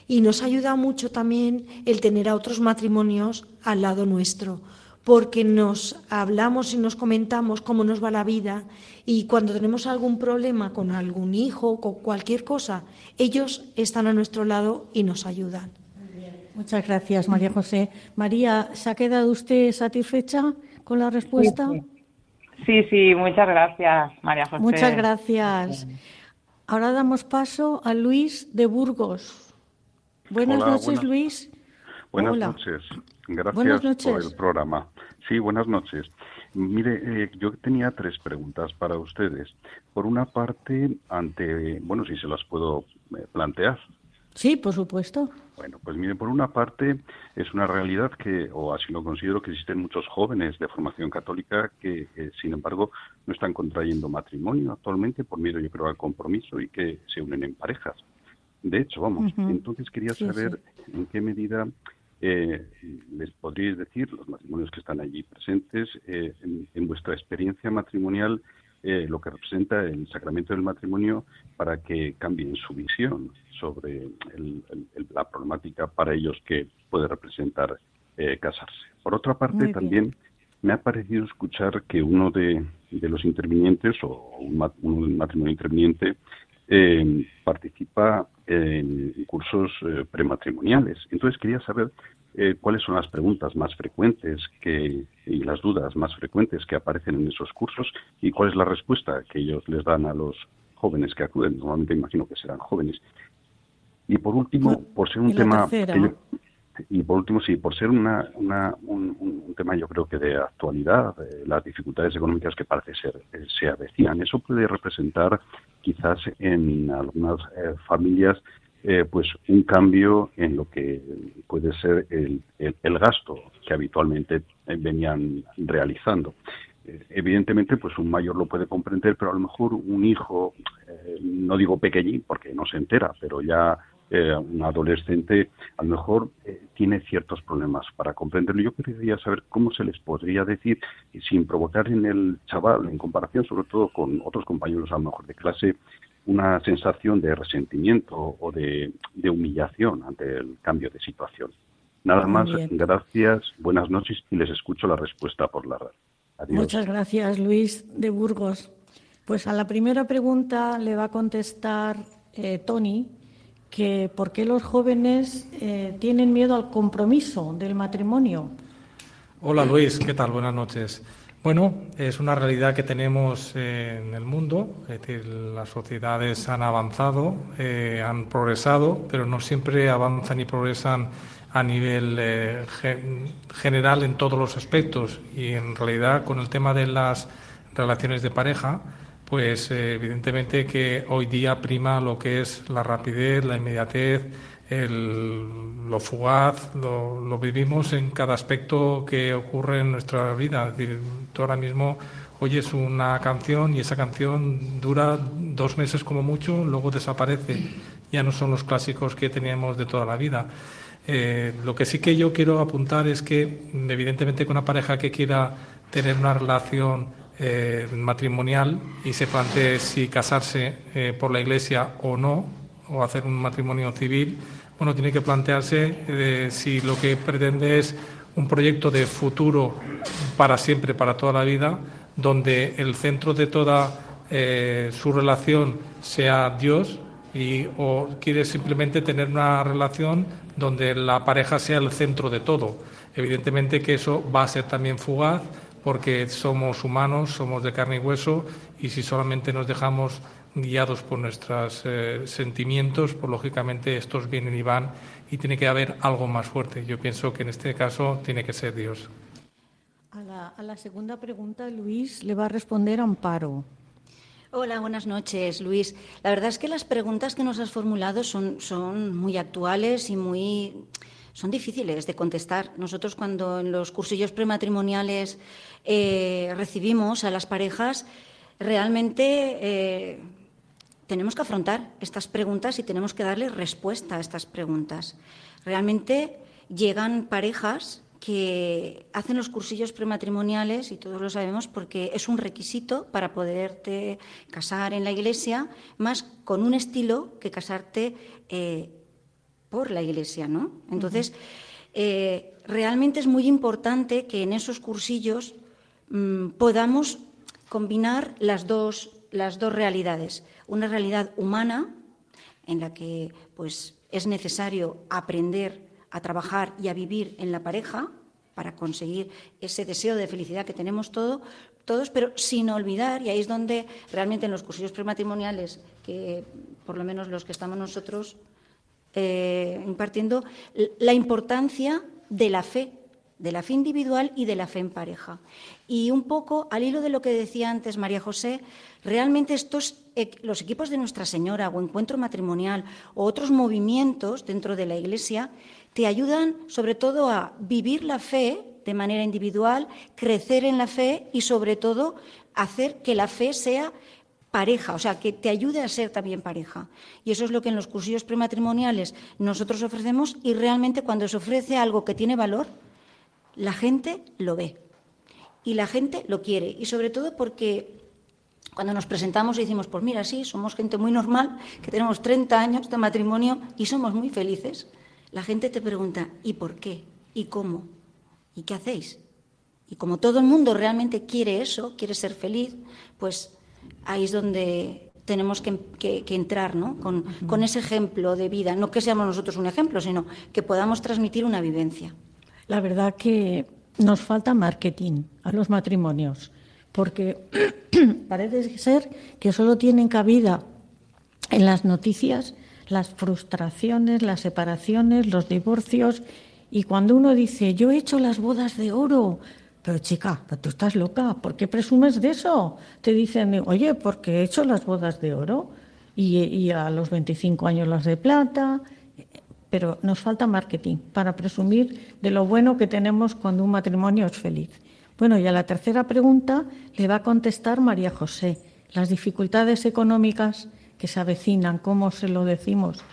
Speaker 2: Y nos ayuda mucho también el tener a otros matrimonios al lado nuestro, porque nos hablamos y nos comentamos cómo nos va la vida y cuando tenemos algún problema con algún hijo, con cualquier cosa, ellos están a nuestro lado y nos ayudan.
Speaker 5: Muchas gracias, María José. María, ¿se ha quedado usted satisfecha con la respuesta?
Speaker 8: Sí, sí, muchas gracias, María José.
Speaker 5: Muchas gracias. Ahora damos paso a Luis de Burgos. Buenas noches, Luis.
Speaker 9: Buenas noches. Gracias por el programa. Sí, buenas noches. Mire, eh, yo tenía tres preguntas para ustedes. Por una parte, ante, bueno, si se las puedo eh, plantear.
Speaker 5: Sí, por supuesto.
Speaker 9: Bueno, pues mire, por una parte es una realidad que, o así lo considero, que existen muchos jóvenes de formación católica que, sin embargo, no están contrayendo matrimonio actualmente por miedo, yo creo, al compromiso y que se unen en parejas. De hecho, vamos, entonces quería saber en qué medida eh, les podríais decir, los matrimonios que están allí presentes, eh, en, vuestra experiencia matrimonial, eh, lo que representa el sacramento del matrimonio para que cambien su visión sobre la problemática para ellos que puede representar casarse. Por otra parte, también me ha parecido escuchar que uno de, los intervinientes o un, matrimonio interviniente participa en cursos eh, prematrimoniales. Entonces quería saber eh, cuáles son las preguntas más frecuentes que, y las dudas más frecuentes que aparecen en esos cursos y cuál es la respuesta que ellos les dan a los jóvenes que acuden. Normalmente imagino que serán jóvenes. Y por último, por ser un tema... y por último, sí, por ser una, un, tema yo creo que de actualidad, las dificultades económicas que parece ser eh, se avecinan, eso puede representar quizás en algunas eh, familias eh, pues un cambio en lo que puede ser el, el, gasto que habitualmente venían realizando. evidentemente, pues un mayor lo puede comprender, pero a lo mejor un hijo, no digo pequeñín porque no se entera, pero ya eh, un adolescente a lo mejor eh, tiene ciertos problemas para comprenderlo. Yo quería saber cómo se les podría decir, sin provocar en el chaval, en comparación sobre todo con otros compañeros a lo mejor de clase, una sensación de resentimiento o de, humillación ante el cambio de situación. Nada más, gracias, buenas noches y les escucho la respuesta por la radio.
Speaker 5: Muchas gracias, Luis de Burgos. Pues a la primera pregunta le va a contestar eh, Tony, que por qué los jóvenes eh, tienen miedo al compromiso del matrimonio.
Speaker 3: Hola Luis, ¿qué tal? Buenas noches. Bueno, es una realidad que tenemos en el mundo, es decir, las sociedades han avanzado, eh, han progresado, pero no siempre avanzan y progresan a nivel eh, general en todos los aspectos. Y en realidad con el tema de las relaciones de pareja, pues eh, evidentemente que hoy día prima lo que es la rapidez, la inmediatez, lo fugaz, lo, vivimos en cada aspecto que ocurre en nuestra vida. tú ahora mismo oyes una canción y esa canción dura dos meses como mucho, luego desaparece. Ya no son los clásicos que teníamos de toda la vida. Eh, lo que sí que yo quiero apuntar es que, evidentemente, con una pareja que quiera tener una relación eh, matrimonial y se plantee si casarse eh, por la Iglesia o no, o hacer un matrimonio civil, bueno, tiene que plantearse eh, si lo que pretende es un proyecto de futuro para siempre, para toda la vida, donde el centro de toda su relación sea Dios y, o quiere simplemente tener una relación donde la pareja sea el centro de todo. Evidentemente que eso va a ser también fugaz, porque somos humanos, somos de carne y hueso, y si solamente nos dejamos guiados por nuestros eh, sentimientos, pues lógicamente estos vienen y van y tiene que haber algo más fuerte. Yo pienso que en este caso tiene que ser Dios.
Speaker 5: A la, a la segunda pregunta, Luis, le va a responder Amparo.
Speaker 4: Hola, buenas noches, Luis. La verdad es que las preguntas que nos has formulado son, son muy actuales y muy son difíciles de contestar. Nosotros cuando en los cursillos prematrimoniales eh, recibimos a las parejas, realmente eh, tenemos que afrontar estas preguntas y tenemos que darle respuesta a estas preguntas. Realmente llegan parejas que hacen los cursillos prematrimoniales, y todos lo sabemos, porque es un requisito para poderte casar en la iglesia, más con un estilo que casarte eh, por la iglesia, ¿no? Entonces, eh, realmente es muy importante que en esos cursillos mm, podamos combinar las dos, las dos realidades. Una realidad humana, en la que pues, es necesario aprender a trabajar y a vivir en la pareja para conseguir ese deseo de felicidad que tenemos todo, todos, pero sin olvidar, y ahí es donde realmente en los cursillos prematrimoniales, que por lo menos los que estamos nosotros eh, impartiendo, la importancia de la fe, de la fe individual y de la fe en pareja. Y un poco al hilo de lo que decía antes María José, realmente estos los equipos de Nuestra Señora o Encuentro Matrimonial o otros movimientos dentro de la Iglesia te ayudan sobre todo a vivir la fe de manera individual, crecer en la fe y sobre todo hacer que la fe sea pareja, o sea, que te ayude a ser también pareja. Y eso es lo que en los cursillos prematrimoniales nosotros ofrecemos y realmente cuando se ofrece algo que tiene valor, la gente lo ve y la gente lo quiere. Y sobre todo porque cuando nos presentamos y decimos, pues mira, sí, somos gente muy normal, que tenemos 30 años de matrimonio y somos muy felices, la gente te pregunta, ¿y por qué? ¿Y cómo? ¿Y qué hacéis? Y como todo el mundo realmente quiere eso, quiere ser feliz, pues ahí es donde tenemos que, entrar ¿no? con, con, ese ejemplo de vida. No que seamos nosotros un ejemplo, sino que podamos transmitir una vivencia.
Speaker 1: La verdad que nos falta marketing a los matrimonios, porque [clears throat] parece ser que solo tienen cabida en las noticias las frustraciones, las separaciones, los divorcios y cuando uno dice, yo he hecho las bodas de oro, pero chica, tú estás loca, ¿por qué presumes de eso? Te dicen, oye, porque he hecho las bodas de oro y, a los 25 años las de plata, pero nos falta marketing para presumir de lo bueno que tenemos cuando un matrimonio es feliz. Bueno, y a la tercera pregunta le va a contestar María José. Las dificultades económicas que se avecinan, ¿cómo se lo decimos?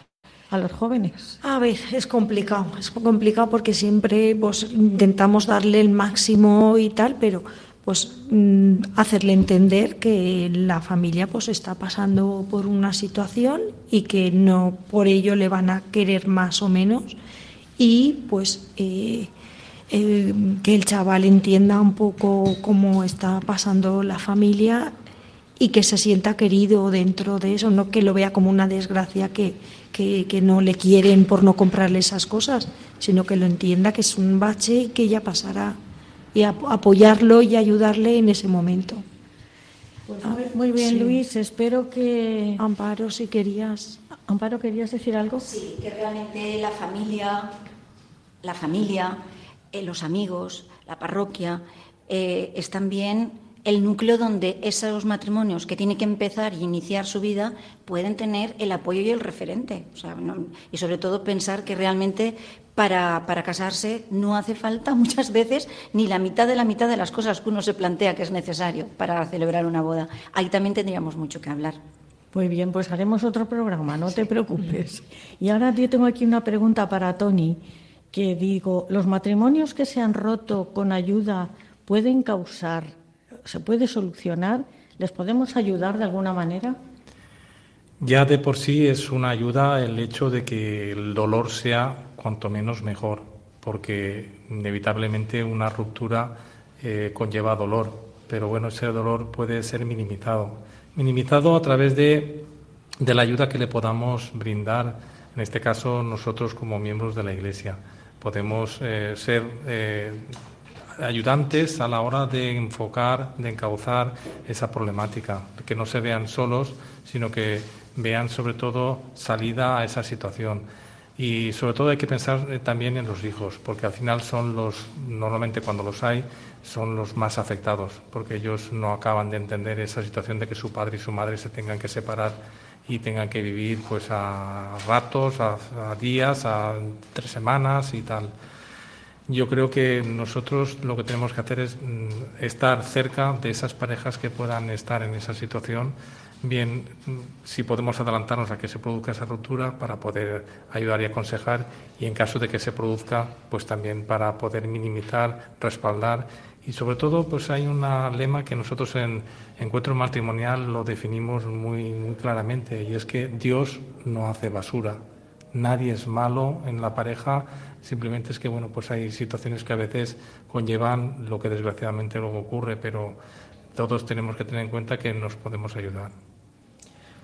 Speaker 1: a los jóvenes?
Speaker 2: A ver, es complicado, es complicado porque siempre pues, intentamos darle el máximo y tal, pero pues mm, hacerle entender que la familia pues está pasando por una situación y que no por ello le van a querer más o menos. Y pues eh, eh, que el chaval entienda un poco cómo está pasando la familia y que se sienta querido dentro de eso, no que lo vea como una desgracia que, que, no le quieren por no comprarle esas cosas, sino que lo entienda que es un bache y que ya pasará y apoyarlo y ayudarle en ese momento.
Speaker 1: Pues muy, bien, Luis. Espero que.
Speaker 2: Amparo, si querías.
Speaker 1: Amparo, ¿querías decir algo?
Speaker 4: Sí, que realmente la familia, la familia, eh, los amigos, la parroquia, eh, están bien el núcleo donde esos matrimonios que tienen que empezar y iniciar su vida pueden tener el apoyo y el referente. y sobre todo pensar que realmente para, casarse no hace falta [laughs] muchas veces ni la mitad de la mitad de las cosas que uno se plantea que es necesario para celebrar una boda. Ahí también tendríamos mucho que hablar.
Speaker 1: Muy bien, pues haremos otro programa, no te preocupes. Y ahora yo tengo aquí una pregunta para Tony, que digo, ¿los matrimonios que se han roto con ayuda pueden causar se puede solucionar? ¿Les podemos ayudar de alguna manera?
Speaker 3: Ya de por sí es una ayuda el hecho de que el dolor sea cuanto menos mejor, porque inevitablemente una ruptura eh, conlleva dolor, pero bueno, ese dolor puede ser minimizado. Minimizado a través de, de la ayuda que le podamos brindar, en este caso nosotros como miembros de la Iglesia. Podemos eh, ser eh, ayudantes a la hora de enfocar, de encauzar esa problemática, que no se vean solos, sino que vean sobre todo salida a esa situación. Y sobre todo hay que pensar eh, también en los hijos, porque al final son los, normalmente cuando los hay, son los más afectados, porque ellos no acaban de entender esa situación de que su padre y su madre se tengan que separar y tengan que vivir pues a ratos, a, a días, a tres semanas y tal. Yo creo que nosotros lo que tenemos que hacer es mm, estar cerca de esas parejas que puedan estar en esa situación, bien mm, si podemos adelantarnos a que se produzca esa ruptura para poder ayudar y aconsejar y en caso de que se produzca, pues también para poder minimizar, respaldar. Y sobre todo pues hay un lema que nosotros en Encuentro Matrimonial lo definimos muy, muy claramente y es que Dios no hace basura, nadie es malo en la pareja, simplemente es que bueno, pues hay situaciones que a veces conllevan lo que desgraciadamente luego ocurre, pero todos tenemos que tener en cuenta que nos podemos ayudar.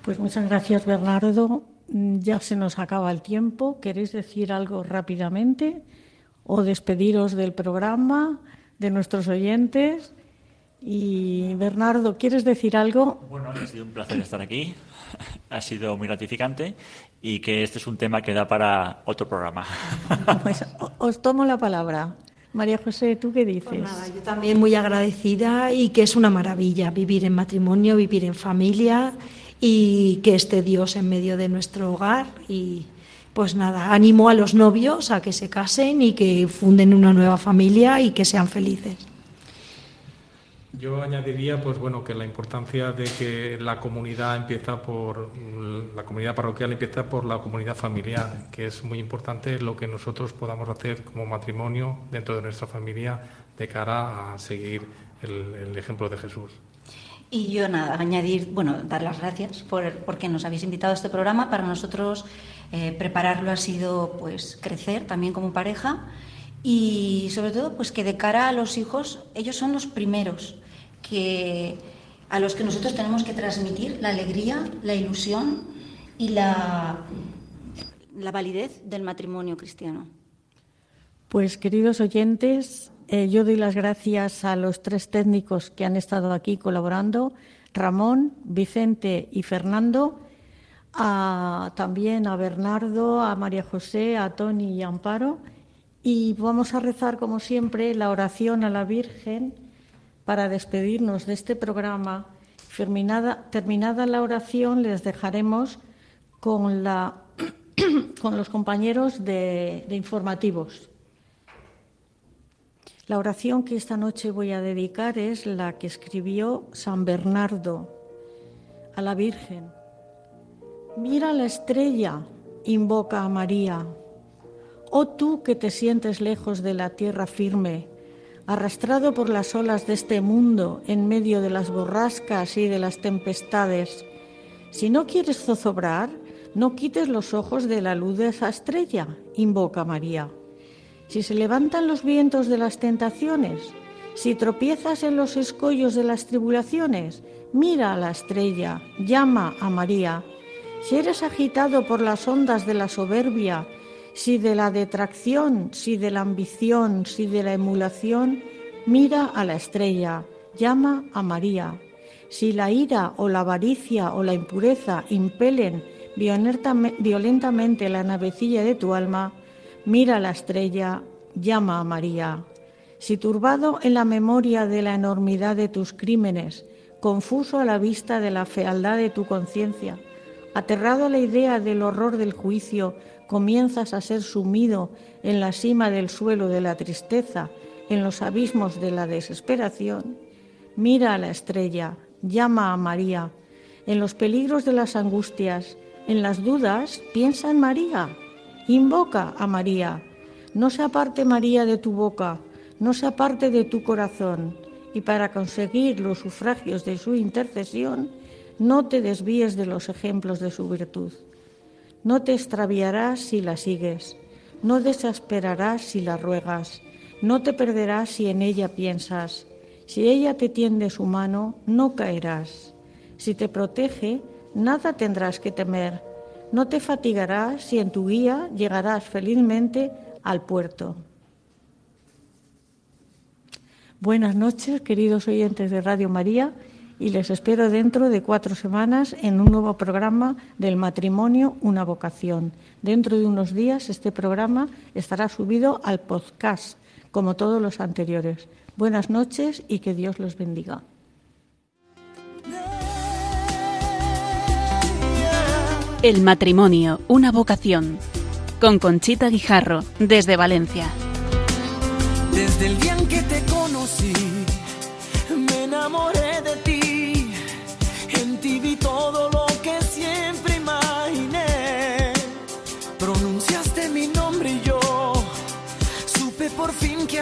Speaker 1: Pues muchas gracias, Bernardo. Ya se nos acaba el tiempo. ¿Queréis decir algo rápidamente o despediros del programa, de nuestros oyentes? Y Bernardo, ¿quieres decir algo?
Speaker 6: Bueno, ha sido un placer estar aquí. Ha sido muy gratificante y que este es un tema que da para otro programa. [laughs]
Speaker 1: Pues os tomo la palabra. María José, ¿tú qué dices? Pues
Speaker 2: nada, yo también muy agradecida y que es una maravilla vivir en matrimonio, vivir en familia y que esté Dios en medio de nuestro hogar y pues nada, animo a los novios a que se casen y que funden una nueva familia y que sean felices.
Speaker 3: Yo añadiría, pues bueno, que la importancia de que la comunidad empieza por la comunidad parroquial empieza por la comunidad familiar, que es muy importante lo que nosotros podamos hacer como matrimonio dentro de nuestra familia de cara a seguir el, el ejemplo de Jesús.
Speaker 4: Y yo nada, añadir, bueno, dar las gracias por porque nos habéis invitado a este programa. Para nosotros eh, prepararlo ha sido pues crecer también como pareja y sobre todo pues que de cara a los hijos ellos son los primeros que a los que nosotros tenemos que transmitir la alegría, la ilusión y la, la validez del matrimonio cristiano.
Speaker 1: Pues queridos oyentes, eh, yo doy las gracias a los tres técnicos que han estado aquí colaborando, Ramón, Vicente y Fernando, también a Bernardo, a María José, a Tony y a Amparo. Y vamos a rezar, como siempre, la oración a la Virgen para despedirnos de este programa. Terminada, la oración, les dejaremos con, [clears throat] los compañeros de informativos. La oración que esta noche voy a dedicar es la que escribió San Bernardo a la Virgen. Mira la estrella, invoca a María. Oh tú que te sientes lejos de la tierra firme, arrastrado por las olas de este mundo en medio de las borrascas y de las tempestades, si no quieres zozobrar, no quites los ojos de la luz de esa estrella, invoca María. Si se levantan los vientos de las tentaciones, si tropiezas en los escollos de las tribulaciones, mira a la estrella, llama a María. Si eres agitado por las ondas de la soberbia, si de la detracción, si de la ambición, si de la emulación, mira a la estrella, llama a María. Si la ira o la avaricia o la impureza impelen violentamente la navecilla de tu alma, Mira la estrella, llama a María. Si turbado en la memoria de la enormidad de tus crímenes, confuso a la vista de la fealdad de tu conciencia, aterrado a la idea del horror del juicio, comienzas a ser sumido en la cima del suelo de la tristeza, en los abismos de la desesperación, mira a la estrella, llama a María. En los peligros de las angustias, en las dudas, piensa en María Invoca a María. No se aparte María de tu boca, no se aparte de tu corazón. Y para conseguir los sufragios de su intercesión, no te desvíes de los ejemplos de su virtud. No te extraviarás si la sigues, no desesperarás si la ruegas, no te perderás si en ella piensas. Si ella te tiende su mano, no caerás. Si te protege, nada tendrás que temer no te fatigarás si en tu guía llegarás felizmente al puerto. Buenas noches, queridos oyentes de Radio María, y les espero dentro de cuatro semanas en un nuevo programa del matrimonio, una vocación. Dentro de unos días este programa estará subido al podcast, como todos los anteriores. Buenas noches y que Dios los bendiga.
Speaker 10: El matrimonio, una vocación. Con Conchita Guijarro, desde Valencia.
Speaker 11: Desde el día en que te conocí, me enamoré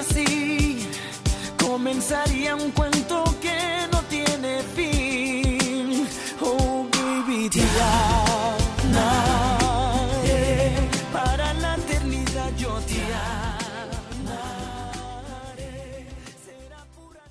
Speaker 11: así comenzaría un cuento que no tiene fin. Oh, baby,